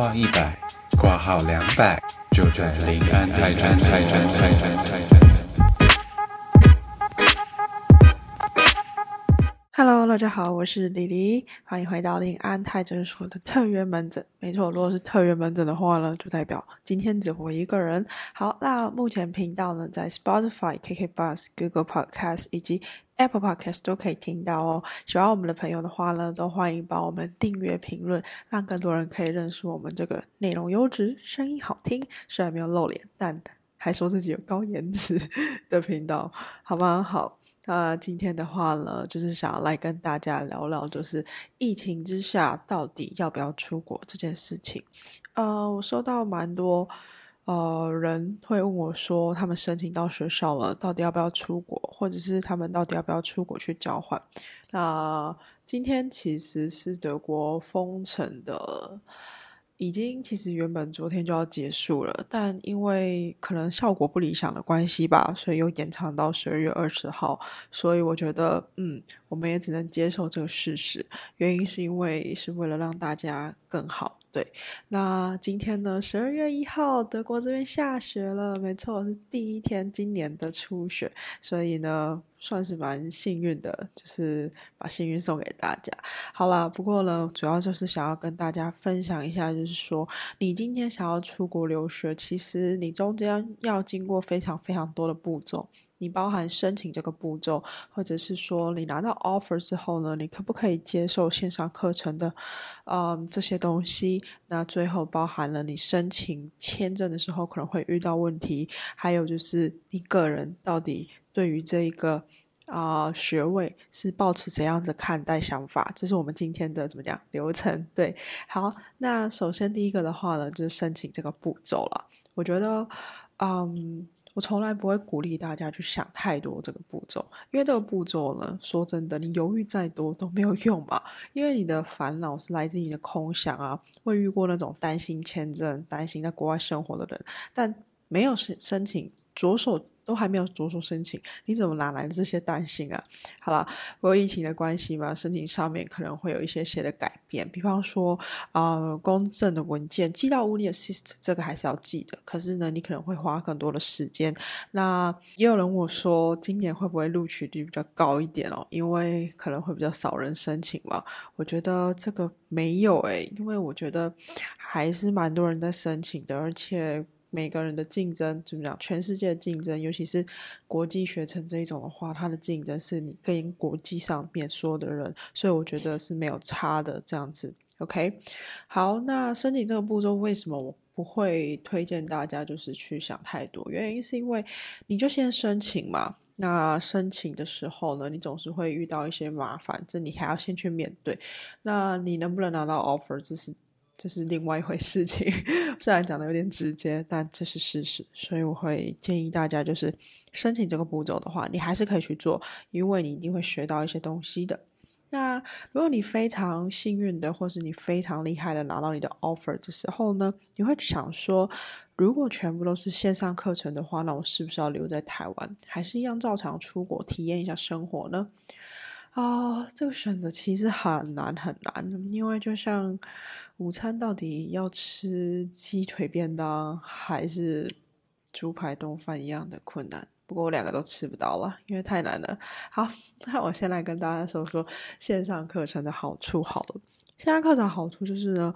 话一百，挂号两百，就在临安泰诊泰诊泰诊泰诊。Hello，大家好，我是李黎，欢迎回到临安泰诊所的特约门诊。没错，如果是特约门诊的话呢，就代表今天只我一个人。好，那目前频道呢，在 Spotify、KK Bus、Google Podcast 以及 Apple Podcast 都可以听到哦。喜欢我们的朋友的话呢，都欢迎帮我们订阅、评论，让更多人可以认识我们这个内容优质、声音好听，虽然没有露脸，但还说自己有高颜值的频道，好吗？好。那今天的话呢，就是想要来跟大家聊聊，就是疫情之下到底要不要出国这件事情。呃，我收到蛮多呃人会问我说，他们申请到学校了，到底要不要出国，或者是他们到底要不要出国去交换？那今天其实是德国封城的。已经其实原本昨天就要结束了，但因为可能效果不理想的关系吧，所以又延长到十二月二十号。所以我觉得，嗯，我们也只能接受这个事实。原因是因为是为了让大家更好。对，那今天呢，十二月一号，德国这边下雪了，没错，是第一天今年的初雪，所以呢，算是蛮幸运的，就是把幸运送给大家。好啦，不过呢，主要就是想要跟大家分享一下，就是说，你今天想要出国留学，其实你中间要经过非常非常多的步骤。你包含申请这个步骤，或者是说你拿到 offer 之后呢，你可不可以接受线上课程的，嗯，这些东西？那最后包含了你申请签证的时候可能会遇到问题，还有就是你个人到底对于这一个啊学位是保持怎样的看待想法？这是我们今天的怎么讲流程？对，好，那首先第一个的话呢，就是申请这个步骤了。我觉得，嗯。我从来不会鼓励大家去想太多这个步骤，因为这个步骤呢，说真的，你犹豫再多都没有用嘛。因为你的烦恼是来自你的空想啊，会遇过那种担心签证、担心在国外生活的人，但没有申申请着手。都还没有着手申请，你怎么哪来的这些担心啊？好了，不过疫情的关系嘛，申请上面可能会有一些些的改变，比方说啊，公证的文件寄到屋里 Assist 这个还是要寄的，可是呢，你可能会花更多的时间。那也有人问我说，今年会不会录取率比较高一点哦？因为可能会比较少人申请嘛。我觉得这个没有诶，因为我觉得还是蛮多人在申请的，而且。每个人的竞争怎么讲？全世界的竞争，尤其是国际学程这一种的话，它的竞争是你跟国际上面说的人，所以我觉得是没有差的这样子。OK，好，那申请这个步骤为什么我不会推荐大家就是去想太多？原因是因为你就先申请嘛。那申请的时候呢，你总是会遇到一些麻烦，这你还要先去面对。那你能不能拿到 offer，这是？这是另外一回事情，虽然讲的有点直接，但这是事实，所以我会建议大家，就是申请这个步骤的话，你还是可以去做，因为你一定会学到一些东西的。那如果你非常幸运的，或是你非常厉害的拿到你的 offer 的时候呢，你会想说，如果全部都是线上课程的话，那我是不是要留在台湾，还是一样照常出国体验一下生活呢？啊，这个选择其实很难很难，因为就像午餐到底要吃鸡腿便当还是猪排冻饭一样的困难。不过我两个都吃不到了，因为太难了。好，那我先来跟大家说说线上课程的好处好了。线上课程好处就是呢。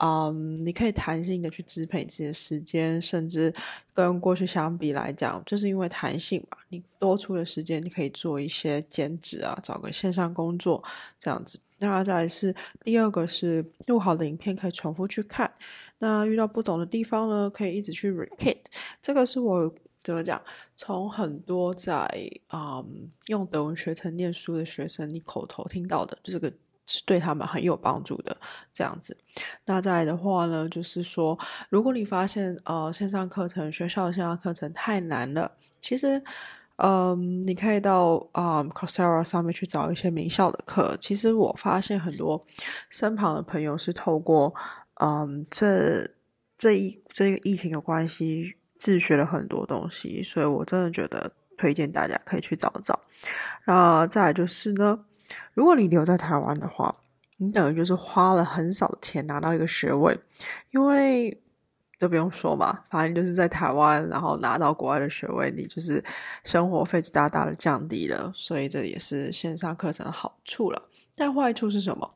嗯，你可以弹性的去支配自己的时间，甚至跟过去相比来讲，就是因为弹性嘛，你多出的时间你可以做一些兼职啊，找个线上工作这样子。那再是第二个是录好的影片可以重复去看，那遇到不懂的地方呢，可以一直去 repeat。这个是我怎么讲？从很多在嗯用德文学成念书的学生，你口头听到的，就这个。是对他们很有帮助的，这样子。那再来的话呢，就是说，如果你发现呃线上课程学校的线上课程太难了，其实，嗯，你可以到啊 Coursera 上面去找一些名校的课。其实我发现很多身旁的朋友是透过嗯这这一这个疫情的关系自学了很多东西，所以我真的觉得推荐大家可以去找找。那再来就是呢。如果你留在台湾的话，你等于就是花了很少的钱拿到一个学位，因为这不用说嘛，反正就是在台湾，然后拿到国外的学位，你就是生活费就大大的降低了，所以这也是线上课程的好处了。但坏处是什么？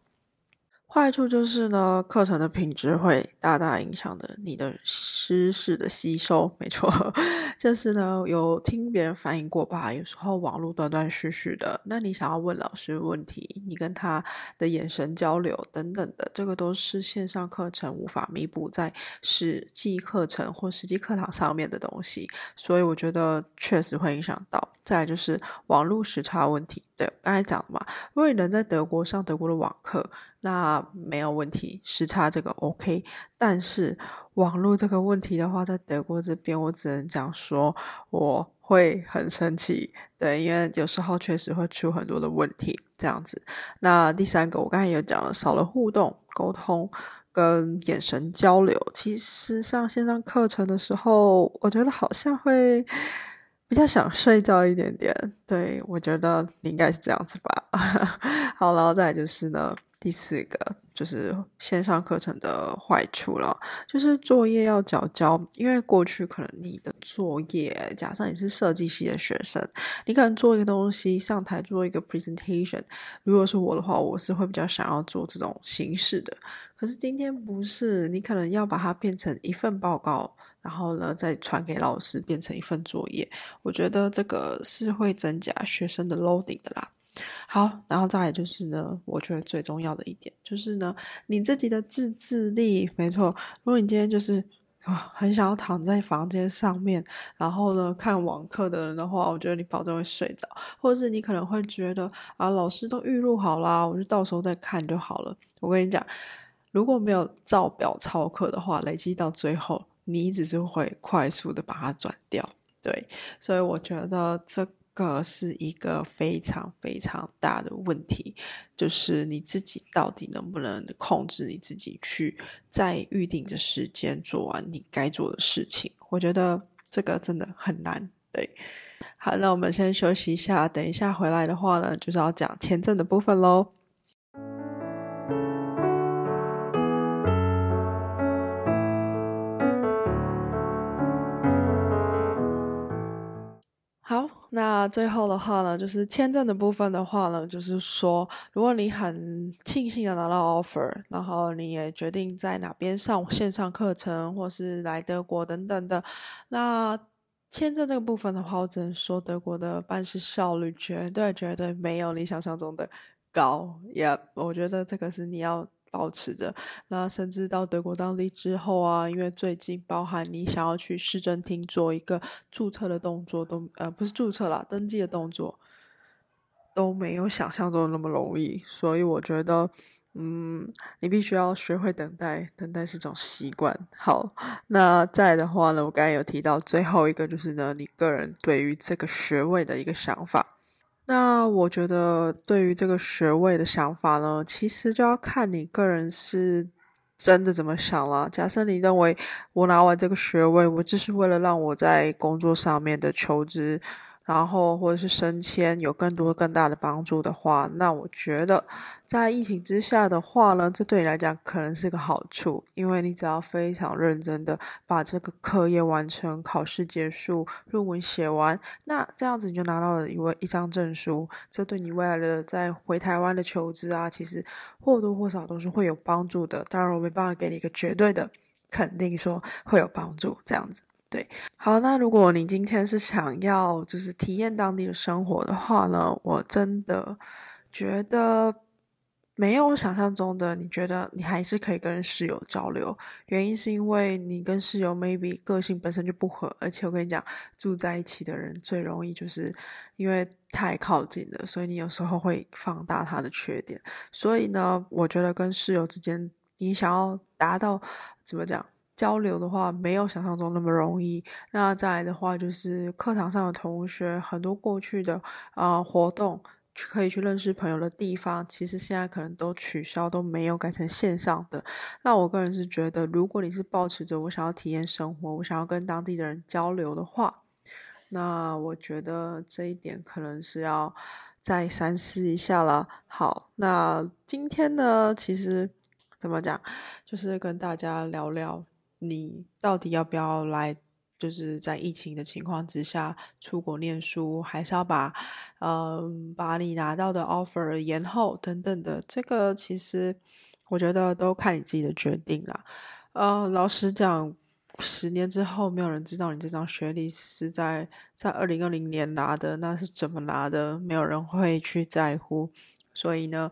坏处就是呢，课程的品质会大大影响的你的知识的吸收。没错，就是呢，有听别人反映过吧？有时候网络断断续续的，那你想要问老师问题，你跟他的眼神交流等等的，这个都是线上课程无法弥补在实际课程或实际课堂上面的东西。所以我觉得确实会影响到。再就是网络时差问题，对，刚才讲了嘛，如果你能在德国上德国的网课。那没有问题，时差这个 OK，但是网络这个问题的话，在德国这边，我只能讲说我会很生气，对，因为有时候确实会出很多的问题这样子。那第三个，我刚才也讲了，少了互动、沟通跟眼神交流，其实上线上课程的时候，我觉得好像会比较想睡觉一点点。对我觉得你应该是这样子吧。好，然后再就是呢。第四个就是线上课程的坏处了，就是作业要交交，因为过去可能你的作业，假设你是设计系的学生，你可能做一个东西上台做一个 presentation，如果是我的话，我是会比较想要做这种形式的。可是今天不是，你可能要把它变成一份报告，然后呢再传给老师变成一份作业，我觉得这个是会增加学生的 loading 的啦。好，然后再来就是呢，我觉得最重要的一点就是呢，你自己的自制力，没错。如果你今天就是，很想要躺在房间上面，然后呢看网课的人的话，我觉得你保证会睡着，或者是你可能会觉得啊，老师都预录好啦，我就到时候再看就好了。我跟你讲，如果没有照表操课的话，累积到最后，你只是会快速的把它转掉。对，所以我觉得这。个是一个非常非常大的问题，就是你自己到底能不能控制你自己去在预定的时间做完你该做的事情？我觉得这个真的很难。对，好，那我们先休息一下，等一下回来的话呢，就是要讲签证的部分喽。那最后的话呢，就是签证的部分的话呢，就是说，如果你很庆幸的拿到 offer，然后你也决定在哪边上线上课程，或是来德国等等的，那签证这个部分的话，我只能说德国的办事效率绝对绝对没有你想象中的高。也，我觉得这个是你要。保持着，那甚至到德国当地之后啊，因为最近包含你想要去市政厅做一个注册的动作，都呃不是注册啦，登记的动作都没有想象中的那么容易，所以我觉得，嗯，你必须要学会等待，等待是种习惯。好，那再的话呢，我刚才有提到最后一个就是呢，你个人对于这个学位的一个想法。那我觉得，对于这个学位的想法呢，其实就要看你个人是真的怎么想了。假设你认为我拿完这个学位，我就是为了让我在工作上面的求职。然后或者是升迁有更多更大的帮助的话，那我觉得在疫情之下的话呢，这对你来讲可能是个好处，因为你只要非常认真的把这个课业完成，考试结束，论文写完，那这样子你就拿到了一位一张证书，这对你未来的在回台湾的求职啊，其实或多或少都是会有帮助的。当然，我没办法给你一个绝对的肯定说会有帮助这样子。对，好，那如果你今天是想要就是体验当地的生活的话呢，我真的觉得没有我想象中的，你觉得你还是可以跟室友交流。原因是因为你跟室友 maybe 个性本身就不合，而且我跟你讲，住在一起的人最容易就是因为太靠近了，所以你有时候会放大他的缺点。所以呢，我觉得跟室友之间，你想要达到怎么讲？交流的话，没有想象中那么容易。那再来的话，就是课堂上的同学，很多过去的啊活动，可以去认识朋友的地方，其实现在可能都取消，都没有改成线上的。那我个人是觉得，如果你是保持着我想要体验生活，我想要跟当地的人交流的话，那我觉得这一点可能是要再三思一下了。好，那今天呢，其实怎么讲，就是跟大家聊聊，你到底要不要来，就是在疫情的情况之下出国念书，还是要把，嗯，把你拿到的 offer 延后等等的，这个其实我觉得都看你自己的决定啦。呃，老实讲。十年之后，没有人知道你这张学历是在在二零二零年拿的，那是怎么拿的？没有人会去在乎。所以呢，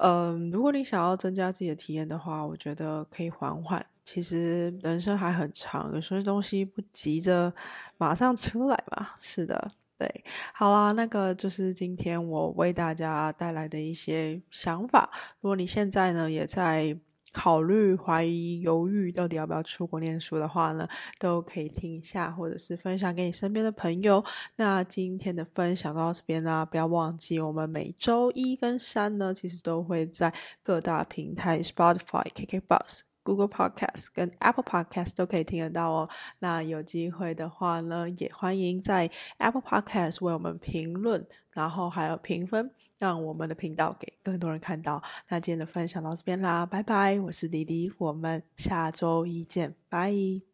嗯，如果你想要增加自己的体验的话，我觉得可以缓缓。其实人生还很长，有些东西不急着马上出来嘛。是的，对。好啦，那个就是今天我为大家带来的一些想法。如果你现在呢也在。考虑、怀疑、犹豫，到底要不要出国念书的话呢，都可以听一下，或者是分享给你身边的朋友。那今天的分享到这边啦，不要忘记，我们每周一跟三呢，其实都会在各大平台，Spotify、KKBox、Google Podcast 跟 Apple Podcast 都可以听得到哦。那有机会的话呢，也欢迎在 Apple Podcast 为我们评论，然后还有评分。让我们的频道给更多人看到。那今天的分享到这边啦，拜拜！我是迪迪，我们下周一见，拜。